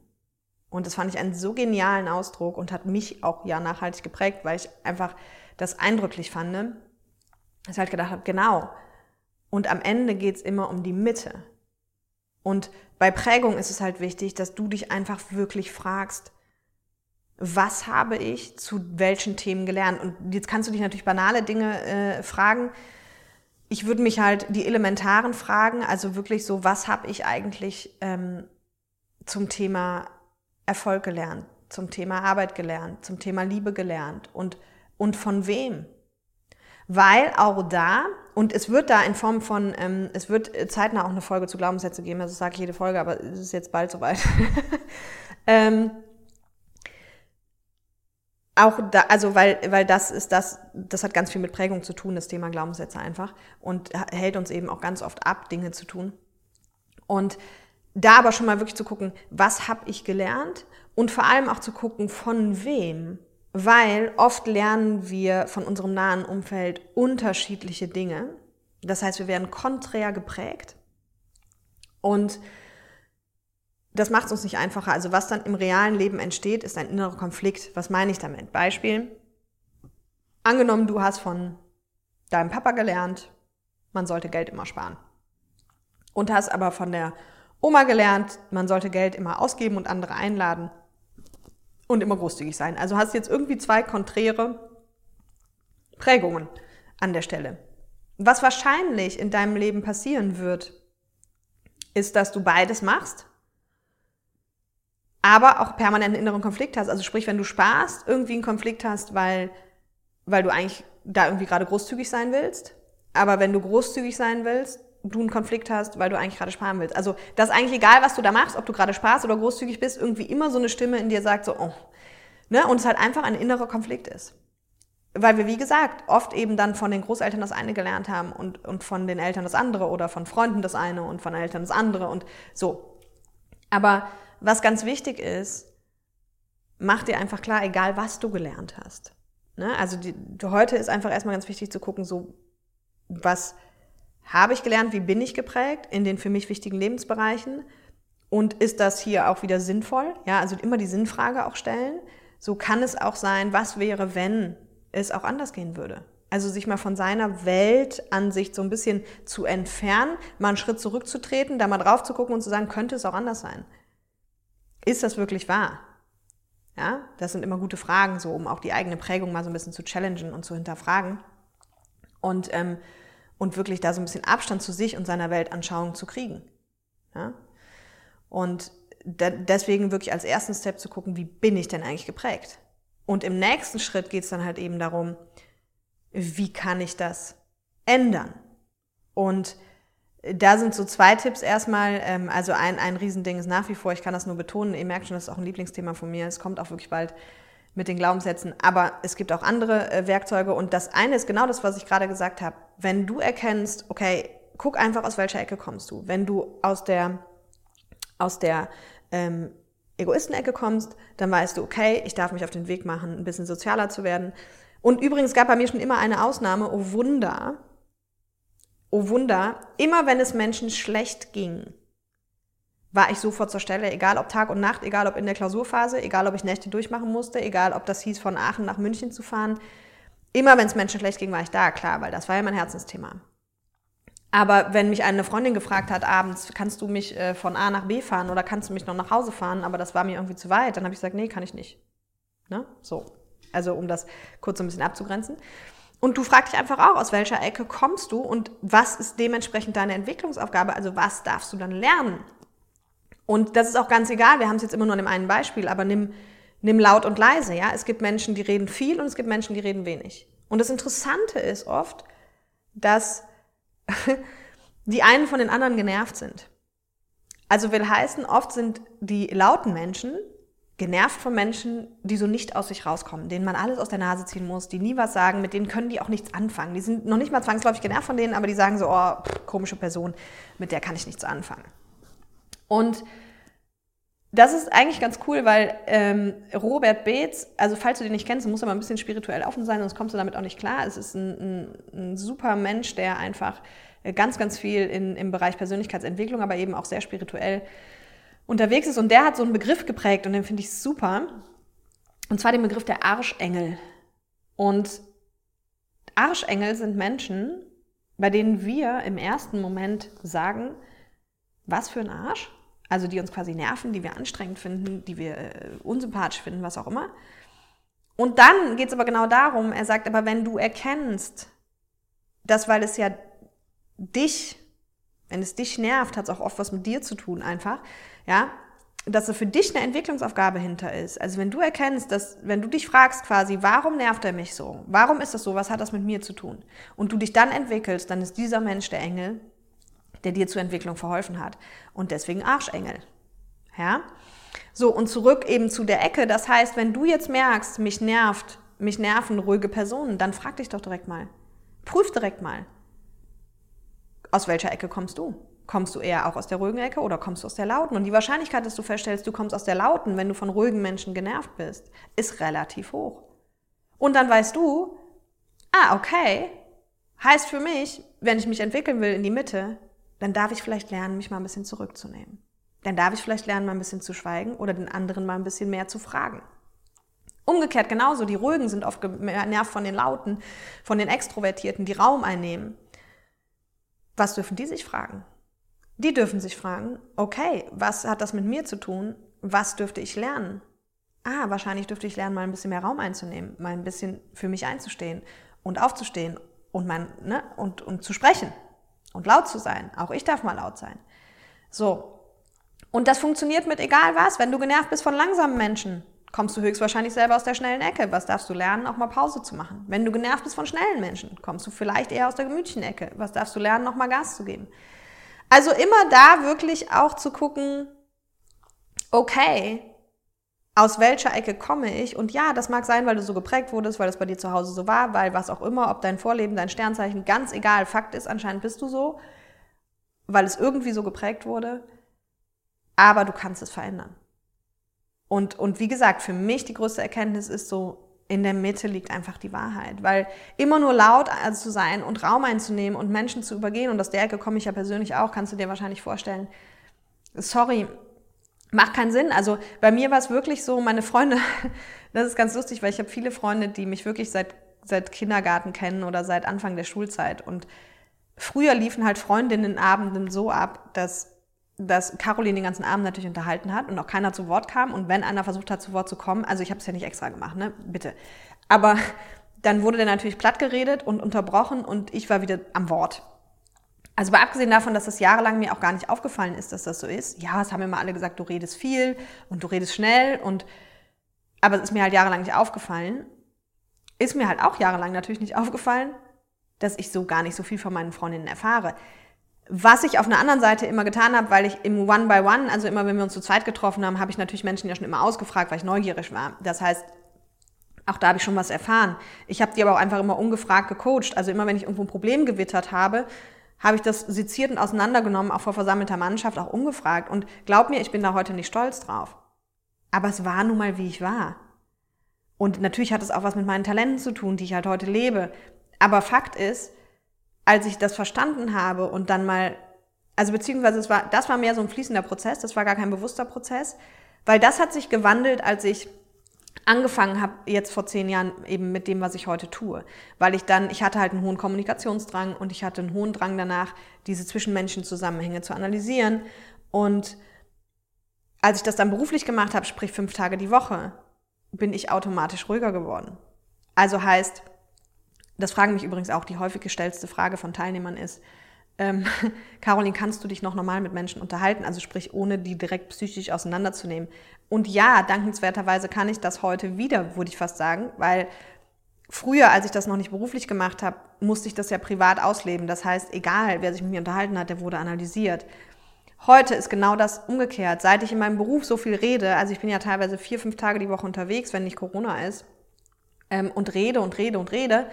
Und das fand ich einen so genialen Ausdruck und hat mich auch ja nachhaltig geprägt, weil ich einfach das eindrücklich fand. Dass ich halt gedacht habe, genau. Und am Ende geht's immer um die Mitte. Und bei Prägung ist es halt wichtig, dass du dich einfach wirklich fragst, was habe ich zu welchen Themen gelernt? Und jetzt kannst du dich natürlich banale Dinge äh, fragen. Ich würde mich halt die elementaren fragen, also wirklich so, was habe ich eigentlich ähm, zum Thema Erfolg gelernt, zum Thema Arbeit gelernt, zum Thema Liebe gelernt und, und von wem? Weil auch da, und es wird da in Form von, ähm, es wird zeitnah auch eine Folge zu Glaubenssätze geben, also sage ich jede Folge, aber es ist jetzt bald soweit. ähm, auch da, also weil, weil das ist das, das hat ganz viel mit Prägung zu tun, das Thema Glaubenssätze einfach und hält uns eben auch ganz oft ab, Dinge zu tun. Und da aber schon mal wirklich zu gucken, was habe ich gelernt und vor allem auch zu gucken, von wem weil oft lernen wir von unserem nahen Umfeld unterschiedliche Dinge. Das heißt, wir werden konträr geprägt und das macht es uns nicht einfacher. Also was dann im realen Leben entsteht, ist ein innerer Konflikt. Was meine ich damit? Beispiel. Angenommen, du hast von deinem Papa gelernt, man sollte Geld immer sparen. Und hast aber von der Oma gelernt, man sollte Geld immer ausgeben und andere einladen und immer großzügig sein. Also hast jetzt irgendwie zwei konträre Prägungen an der Stelle. Was wahrscheinlich in deinem Leben passieren wird, ist, dass du beides machst, aber auch permanent einen inneren Konflikt hast. Also sprich, wenn du sparst, irgendwie einen Konflikt hast, weil, weil du eigentlich da irgendwie gerade großzügig sein willst. Aber wenn du großzügig sein willst, du einen Konflikt hast, weil du eigentlich gerade sparen willst. Also das ist eigentlich egal, was du da machst, ob du gerade sparst oder großzügig bist, irgendwie immer so eine Stimme in dir sagt so, oh, ne? Und es halt einfach ein innerer Konflikt ist. Weil wir, wie gesagt, oft eben dann von den Großeltern das eine gelernt haben und, und von den Eltern das andere oder von Freunden das eine und von Eltern das andere und so. Aber was ganz wichtig ist, mach dir einfach klar, egal was du gelernt hast. Ne? Also die, heute ist einfach erstmal ganz wichtig zu gucken, so was habe ich gelernt, wie bin ich geprägt in den für mich wichtigen Lebensbereichen? Und ist das hier auch wieder sinnvoll? Ja, also immer die Sinnfrage auch stellen. So kann es auch sein, was wäre, wenn es auch anders gehen würde? Also sich mal von seiner Weltansicht so ein bisschen zu entfernen, mal einen Schritt zurückzutreten, da mal drauf zu gucken und zu sagen, könnte es auch anders sein? Ist das wirklich wahr? Ja, das sind immer gute Fragen, so um auch die eigene Prägung mal so ein bisschen zu challengen und zu hinterfragen. Und ähm, und wirklich da so ein bisschen Abstand zu sich und seiner Weltanschauung zu kriegen. Ja? Und deswegen wirklich als ersten Step zu gucken, wie bin ich denn eigentlich geprägt? Und im nächsten Schritt geht es dann halt eben darum, wie kann ich das ändern? Und da sind so zwei Tipps erstmal. Ähm, also ein, ein Riesending ist nach wie vor, ich kann das nur betonen, ihr merkt schon, das ist auch ein Lieblingsthema von mir. Es kommt auch wirklich bald mit den Glaubenssätzen. Aber es gibt auch andere äh, Werkzeuge und das eine ist genau das, was ich gerade gesagt habe. Wenn du erkennst, okay, guck einfach, aus welcher Ecke kommst du. Wenn du aus der, aus der ähm, Egoistenecke kommst, dann weißt du, okay, ich darf mich auf den Weg machen, ein bisschen sozialer zu werden. Und übrigens gab bei mir schon immer eine Ausnahme, oh Wunder, oh Wunder, immer wenn es Menschen schlecht ging, war ich sofort zur Stelle, egal ob Tag und Nacht, egal ob in der Klausurphase, egal ob ich Nächte durchmachen musste, egal ob das hieß, von Aachen nach München zu fahren. Immer wenn es Menschen schlecht ging, war ich da, klar, weil das war ja mein Herzensthema. Aber wenn mich eine Freundin gefragt hat, abends, kannst du mich äh, von A nach B fahren oder kannst du mich noch nach Hause fahren, aber das war mir irgendwie zu weit, dann habe ich gesagt, nee, kann ich nicht. Ne? So. Also um das kurz ein bisschen abzugrenzen. Und du fragst dich einfach auch, aus welcher Ecke kommst du und was ist dementsprechend deine Entwicklungsaufgabe, also was darfst du dann lernen? Und das ist auch ganz egal, wir haben es jetzt immer nur an dem einen Beispiel, aber nimm, nimm laut und leise, ja. Es gibt Menschen, die reden viel und es gibt Menschen, die reden wenig. Und das Interessante ist oft, dass die einen von den anderen genervt sind. Also will heißen, oft sind die lauten Menschen genervt von Menschen, die so nicht aus sich rauskommen, denen man alles aus der Nase ziehen muss, die nie was sagen, mit denen können die auch nichts anfangen. Die sind noch nicht mal zwangsläufig genervt von denen, aber die sagen so, oh, pff, komische Person, mit der kann ich nichts anfangen. Und das ist eigentlich ganz cool, weil ähm, Robert Beetz, also falls du den nicht kennst, muss er mal ein bisschen spirituell offen sein, sonst kommst du damit auch nicht klar. Es ist ein, ein, ein super Mensch, der einfach äh, ganz, ganz viel in, im Bereich Persönlichkeitsentwicklung, aber eben auch sehr spirituell unterwegs ist. Und der hat so einen Begriff geprägt und den finde ich super. Und zwar den Begriff der Arschengel. Und Arschengel sind Menschen, bei denen wir im ersten Moment sagen, was für ein Arsch? Also die uns quasi nerven, die wir anstrengend finden, die wir äh, unsympathisch finden, was auch immer. Und dann geht es aber genau darum, er sagt, aber wenn du erkennst, dass weil es ja dich, wenn es dich nervt, hat es auch oft was mit dir zu tun einfach, ja, dass da für dich eine Entwicklungsaufgabe hinter ist. Also wenn du erkennst, dass, wenn du dich fragst quasi, warum nervt er mich so? Warum ist das so? Was hat das mit mir zu tun? Und du dich dann entwickelst, dann ist dieser Mensch der Engel, der dir zur Entwicklung verholfen hat. Und deswegen Arschengel. Ja? So, und zurück eben zu der Ecke. Das heißt, wenn du jetzt merkst, mich nervt, mich nerven ruhige Personen, dann frag dich doch direkt mal. Prüf direkt mal. Aus welcher Ecke kommst du? Kommst du eher auch aus der ruhigen Ecke oder kommst du aus der lauten? Und die Wahrscheinlichkeit, dass du feststellst, du kommst aus der lauten, wenn du von ruhigen Menschen genervt bist, ist relativ hoch. Und dann weißt du, ah, okay, heißt für mich, wenn ich mich entwickeln will in die Mitte, dann darf ich vielleicht lernen, mich mal ein bisschen zurückzunehmen. Dann darf ich vielleicht lernen, mal ein bisschen zu schweigen oder den anderen mal ein bisschen mehr zu fragen. Umgekehrt genauso, die Ruhigen sind oft genervt von den Lauten, von den Extrovertierten, die Raum einnehmen. Was dürfen die sich fragen? Die dürfen sich fragen, okay, was hat das mit mir zu tun? Was dürfte ich lernen? Ah, wahrscheinlich dürfte ich lernen, mal ein bisschen mehr Raum einzunehmen, mal ein bisschen für mich einzustehen und aufzustehen und, mein, ne, und, und zu sprechen und laut zu sein. Auch ich darf mal laut sein. So. Und das funktioniert mit egal was. Wenn du genervt bist von langsamen Menschen, kommst du höchstwahrscheinlich selber aus der schnellen Ecke. Was darfst du lernen, auch mal Pause zu machen? Wenn du genervt bist von schnellen Menschen, kommst du vielleicht eher aus der gemütlichen Ecke. Was darfst du lernen, noch mal Gas zu geben? Also immer da wirklich auch zu gucken, okay, aus welcher Ecke komme ich? Und ja, das mag sein, weil du so geprägt wurdest, weil das bei dir zu Hause so war, weil was auch immer, ob dein Vorleben, dein Sternzeichen, ganz egal, Fakt ist, anscheinend bist du so, weil es irgendwie so geprägt wurde. Aber du kannst es verändern. Und, und wie gesagt, für mich die größte Erkenntnis ist so, in der Mitte liegt einfach die Wahrheit. Weil immer nur laut zu sein und Raum einzunehmen und Menschen zu übergehen, und aus der Ecke komme ich ja persönlich auch, kannst du dir wahrscheinlich vorstellen, sorry, macht keinen Sinn. Also bei mir war es wirklich so, meine Freunde, das ist ganz lustig, weil ich habe viele Freunde, die mich wirklich seit, seit Kindergarten kennen oder seit Anfang der Schulzeit. Und früher liefen halt Freundinnenabenden so ab, dass dass Caroline den ganzen Abend natürlich unterhalten hat und auch keiner zu Wort kam. Und wenn einer versucht hat, zu Wort zu kommen, also ich habe es ja nicht extra gemacht, ne? Bitte. Aber dann wurde der natürlich platt geredet und unterbrochen und ich war wieder am Wort. Also mal abgesehen davon, dass das jahrelang mir auch gar nicht aufgefallen ist, dass das so ist. Ja, es haben immer alle gesagt, du redest viel und du redest schnell und aber es ist mir halt jahrelang nicht aufgefallen. Ist mir halt auch jahrelang natürlich nicht aufgefallen, dass ich so gar nicht so viel von meinen Freundinnen erfahre. Was ich auf einer anderen Seite immer getan habe, weil ich im One by One, also immer wenn wir uns zu zweit getroffen haben, habe ich natürlich Menschen ja schon immer ausgefragt, weil ich neugierig war. Das heißt, auch da habe ich schon was erfahren. Ich habe die aber auch einfach immer ungefragt gecoacht. Also immer wenn ich irgendwo ein Problem gewittert habe, habe ich das seziert und auseinandergenommen, auch vor versammelter Mannschaft, auch ungefragt. Und glaub mir, ich bin da heute nicht stolz drauf. Aber es war nun mal, wie ich war. Und natürlich hat es auch was mit meinen Talenten zu tun, die ich halt heute lebe. Aber Fakt ist, als ich das verstanden habe und dann mal, also beziehungsweise es war, das war mehr so ein fließender Prozess, das war gar kein bewusster Prozess, weil das hat sich gewandelt, als ich angefangen habe jetzt vor zehn Jahren eben mit dem, was ich heute tue. Weil ich dann, ich hatte halt einen hohen Kommunikationsdrang und ich hatte einen hohen Drang danach, diese zwischenmenschlichen Zusammenhänge zu analysieren. Und als ich das dann beruflich gemacht habe, sprich fünf Tage die Woche, bin ich automatisch ruhiger geworden. Also heißt, das fragen mich übrigens auch, die häufig gestellte Frage von Teilnehmern ist, ähm, Caroline, kannst du dich noch normal mit Menschen unterhalten? Also sprich, ohne die direkt psychisch auseinanderzunehmen. Und ja, dankenswerterweise kann ich das heute wieder, würde ich fast sagen, weil früher, als ich das noch nicht beruflich gemacht habe, musste ich das ja privat ausleben. Das heißt, egal, wer sich mit mir unterhalten hat, der wurde analysiert. Heute ist genau das umgekehrt. Seit ich in meinem Beruf so viel rede, also ich bin ja teilweise vier, fünf Tage die Woche unterwegs, wenn nicht Corona ist, ähm, und rede und rede und rede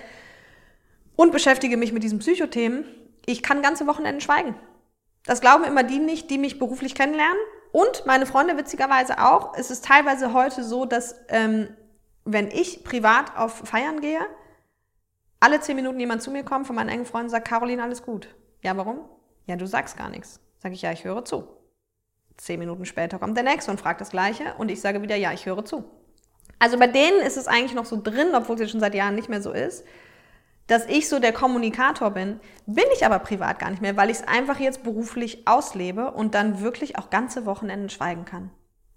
und beschäftige mich mit diesen Psychothemen, ich kann ganze Wochenenden schweigen. Das glauben immer die nicht, die mich beruflich kennenlernen. Und meine Freunde witzigerweise auch. Es ist teilweise heute so, dass ähm, wenn ich privat auf Feiern gehe, alle zehn Minuten jemand zu mir kommt von meinen engen Freunden und sagt, Caroline, alles gut. Ja, warum? Ja, du sagst gar nichts. Sag ich, ja, ich höre zu. Zehn Minuten später kommt der Nächste und fragt das Gleiche und ich sage wieder, ja, ich höre zu. Also bei denen ist es eigentlich noch so drin, obwohl es schon seit Jahren nicht mehr so ist, dass ich so der Kommunikator bin, bin ich aber privat gar nicht mehr, weil ich es einfach jetzt beruflich auslebe und dann wirklich auch ganze Wochenenden schweigen kann.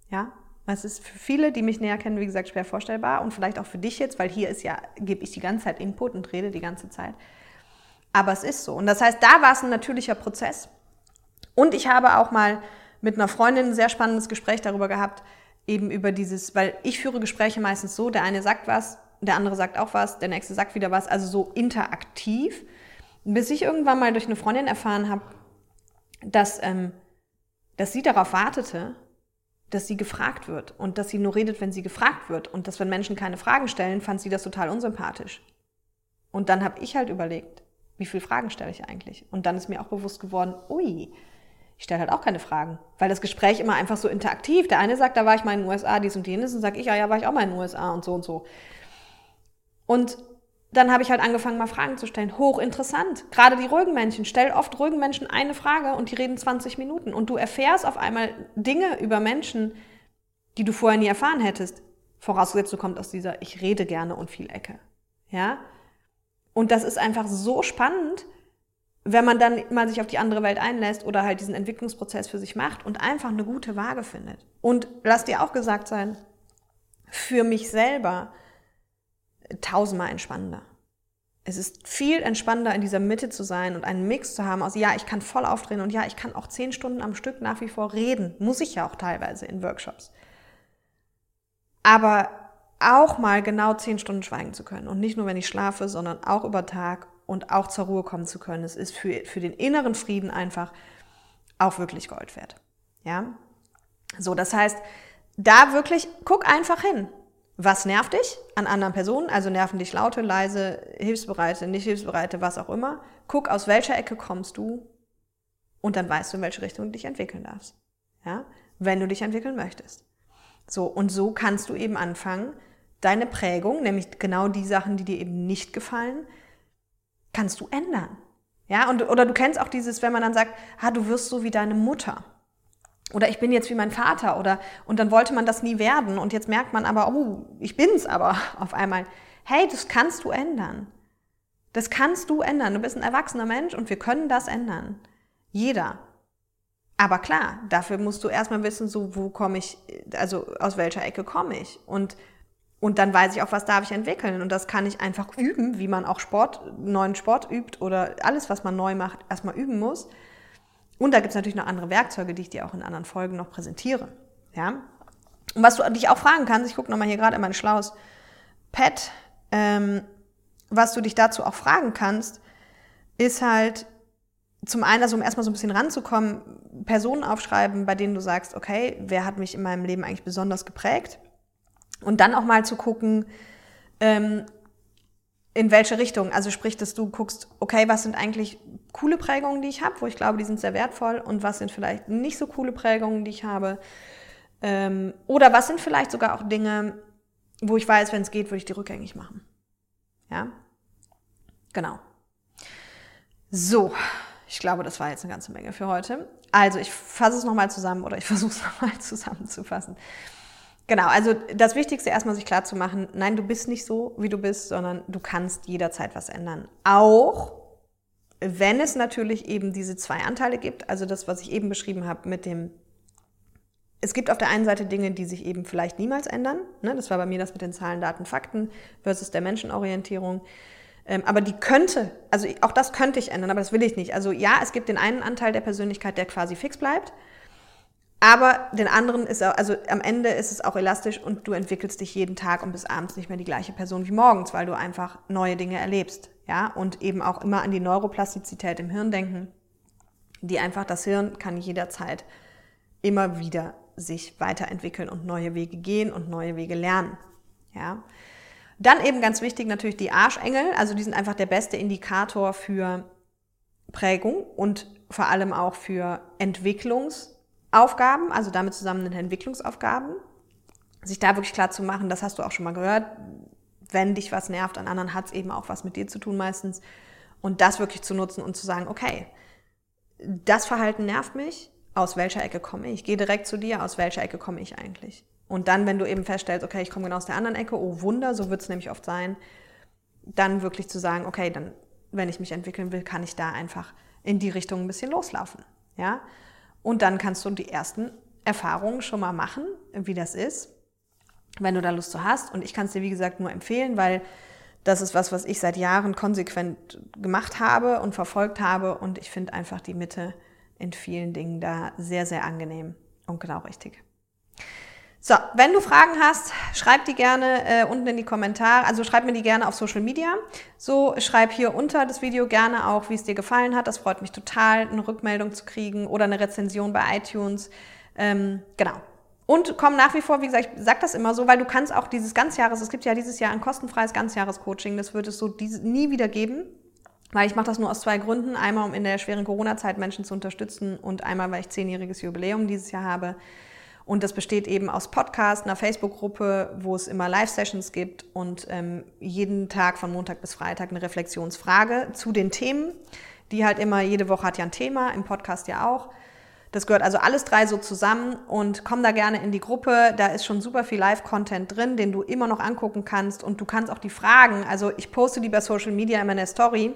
Ja, es ist für viele, die mich näher kennen, wie gesagt, schwer vorstellbar und vielleicht auch für dich jetzt, weil hier ist ja, gebe ich die ganze Zeit Input und rede die ganze Zeit. Aber es ist so. Und das heißt, da war es ein natürlicher Prozess. Und ich habe auch mal mit einer Freundin ein sehr spannendes Gespräch darüber gehabt, eben über dieses, weil ich führe Gespräche meistens so, der eine sagt was, der andere sagt auch was, der nächste sagt wieder was, also so interaktiv, bis ich irgendwann mal durch eine Freundin erfahren habe, dass, ähm, dass sie darauf wartete, dass sie gefragt wird und dass sie nur redet, wenn sie gefragt wird und dass wenn Menschen keine Fragen stellen, fand sie das total unsympathisch. Und dann habe ich halt überlegt, wie viele Fragen stelle ich eigentlich? Und dann ist mir auch bewusst geworden, ui, ich stelle halt auch keine Fragen, weil das Gespräch immer einfach so interaktiv. Der eine sagt, da war ich mal in den USA, dies und jenes, und sage ich, ja, ja, war ich auch mal in den USA und so und so. Und dann habe ich halt angefangen, mal Fragen zu stellen. Hochinteressant. Gerade die ruhigen Menschen. Stell oft ruhigen Menschen eine Frage und die reden 20 Minuten. Und du erfährst auf einmal Dinge über Menschen, die du vorher nie erfahren hättest. Vorausgesetzt, du kommst aus dieser Ich rede gerne und viel Ecke. Ja? Und das ist einfach so spannend, wenn man dann mal sich auf die andere Welt einlässt oder halt diesen Entwicklungsprozess für sich macht und einfach eine gute Waage findet. Und lass dir auch gesagt sein, für mich selber tausendmal entspannender. Es ist viel entspannender, in dieser Mitte zu sein und einen Mix zu haben aus, ja, ich kann voll aufdrehen und ja, ich kann auch zehn Stunden am Stück nach wie vor reden. Muss ich ja auch teilweise in Workshops. Aber auch mal genau zehn Stunden schweigen zu können. Und nicht nur, wenn ich schlafe, sondern auch über Tag und auch zur Ruhe kommen zu können. Es ist für, für den inneren Frieden einfach auch wirklich Gold wert. Ja? So, das heißt, da wirklich, guck einfach hin. Was nervt dich an anderen Personen? Also nerven dich laute, leise, hilfsbereite, nicht hilfsbereite, was auch immer. Guck, aus welcher Ecke kommst du und dann weißt du, in welche Richtung du dich entwickeln darfst. Ja? Wenn du dich entwickeln möchtest. So, und so kannst du eben anfangen, deine Prägung, nämlich genau die Sachen, die dir eben nicht gefallen, kannst du ändern. Ja, und, oder du kennst auch dieses, wenn man dann sagt, ha, du wirst so wie deine Mutter. Oder ich bin jetzt wie mein Vater oder und dann wollte man das nie werden und jetzt merkt man aber, oh, ich bin's aber auf einmal. Hey, das kannst du ändern. Das kannst du ändern. Du bist ein erwachsener Mensch und wir können das ändern. Jeder. Aber klar, dafür musst du erstmal wissen, so wo komme ich, also aus welcher Ecke komme ich und und dann weiß ich auch, was darf ich entwickeln. Und das kann ich einfach üben, wie man auch Sport, neuen Sport übt oder alles, was man neu macht, erstmal üben muss. Und da gibt es natürlich noch andere Werkzeuge, die ich dir auch in anderen Folgen noch präsentiere. Ja? Und was du dich auch fragen kannst, ich gucke nochmal hier gerade in mein schlaues Pad, ähm, was du dich dazu auch fragen kannst, ist halt zum einen, also um erstmal so ein bisschen ranzukommen, Personen aufschreiben, bei denen du sagst, okay, wer hat mich in meinem Leben eigentlich besonders geprägt? Und dann auch mal zu gucken, ähm, in welche Richtung. Also sprich, dass du guckst, okay, was sind eigentlich coole Prägungen, die ich habe, wo ich glaube, die sind sehr wertvoll und was sind vielleicht nicht so coole Prägungen, die ich habe. Ähm, oder was sind vielleicht sogar auch Dinge, wo ich weiß, wenn es geht, würde ich die rückgängig machen. Ja? Genau. So, ich glaube, das war jetzt eine ganze Menge für heute. Also, ich fasse es nochmal zusammen oder ich versuche es nochmal zusammenzufassen. Genau, also das Wichtigste erstmal sich klar zu machen, nein, du bist nicht so, wie du bist, sondern du kannst jederzeit was ändern. Auch wenn es natürlich eben diese zwei Anteile gibt, also das, was ich eben beschrieben habe mit dem, es gibt auf der einen Seite Dinge, die sich eben vielleicht niemals ändern. Ne? Das war bei mir das mit den Zahlen, Daten, Fakten versus der Menschenorientierung. Ähm, aber die könnte, also auch das könnte ich ändern, aber das will ich nicht. Also ja, es gibt den einen Anteil der Persönlichkeit, der quasi fix bleibt. Aber den anderen ist auch, also am Ende ist es auch elastisch und du entwickelst dich jeden Tag und bis abends nicht mehr die gleiche Person wie morgens, weil du einfach neue Dinge erlebst. Ja, und eben auch immer an die Neuroplastizität im Hirn denken, die einfach das Hirn kann jederzeit immer wieder sich weiterentwickeln und neue Wege gehen und neue Wege lernen. Ja. Dann eben ganz wichtig natürlich die Arschengel, also die sind einfach der beste Indikator für Prägung und vor allem auch für Entwicklungs- Aufgaben, also damit zusammen Entwicklungsaufgaben. Sich da wirklich klar zu machen, das hast du auch schon mal gehört, wenn dich was nervt an anderen, hat es eben auch was mit dir zu tun meistens. Und das wirklich zu nutzen und zu sagen, okay, das Verhalten nervt mich, aus welcher Ecke komme ich? Ich gehe direkt zu dir, aus welcher Ecke komme ich eigentlich? Und dann, wenn du eben feststellst, okay, ich komme genau aus der anderen Ecke, oh Wunder, so wird es nämlich oft sein, dann wirklich zu sagen, okay, dann, wenn ich mich entwickeln will, kann ich da einfach in die Richtung ein bisschen loslaufen. Ja? Und dann kannst du die ersten Erfahrungen schon mal machen, wie das ist, wenn du da Lust zu hast. Und ich kann es dir, wie gesagt, nur empfehlen, weil das ist was, was ich seit Jahren konsequent gemacht habe und verfolgt habe. Und ich finde einfach die Mitte in vielen Dingen da sehr, sehr angenehm und genau richtig. So, wenn du Fragen hast, schreib die gerne äh, unten in die Kommentare. Also schreib mir die gerne auf Social Media. So, schreib hier unter das Video gerne auch, wie es dir gefallen hat. Das freut mich total, eine Rückmeldung zu kriegen oder eine Rezension bei iTunes. Ähm, genau. Und komm nach wie vor, wie gesagt, ich sag das immer so, weil du kannst auch dieses Ganzjahres, es gibt ja dieses Jahr ein kostenfreies Ganzjahrescoaching, das wird es so nie wieder geben. Weil ich mache das nur aus zwei Gründen. Einmal, um in der schweren Corona-Zeit Menschen zu unterstützen und einmal, weil ich zehnjähriges Jubiläum dieses Jahr habe. Und das besteht eben aus Podcasts, einer Facebook-Gruppe, wo es immer Live-Sessions gibt und ähm, jeden Tag von Montag bis Freitag eine Reflexionsfrage zu den Themen, die halt immer, jede Woche hat ja ein Thema, im Podcast ja auch. Das gehört also alles drei so zusammen und komm da gerne in die Gruppe. Da ist schon super viel Live-Content drin, den du immer noch angucken kannst und du kannst auch die Fragen, also ich poste die bei Social Media in der Story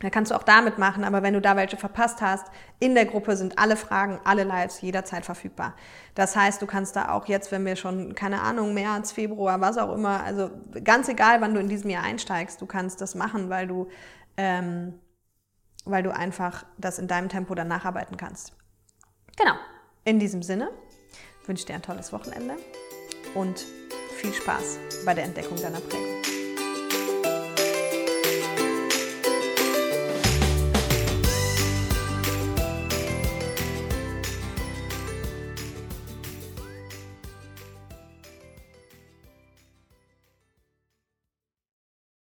da kannst du auch damit machen, aber wenn du da welche verpasst hast, in der Gruppe sind alle Fragen, alle Lives jederzeit verfügbar. Das heißt, du kannst da auch jetzt, wenn wir schon, keine Ahnung, März, Februar, was auch immer, also ganz egal, wann du in diesem Jahr einsteigst, du kannst das machen, weil du, ähm, weil du einfach das in deinem Tempo dann nacharbeiten kannst. Genau. In diesem Sinne wünsche ich dir ein tolles Wochenende und viel Spaß bei der Entdeckung deiner Prägung.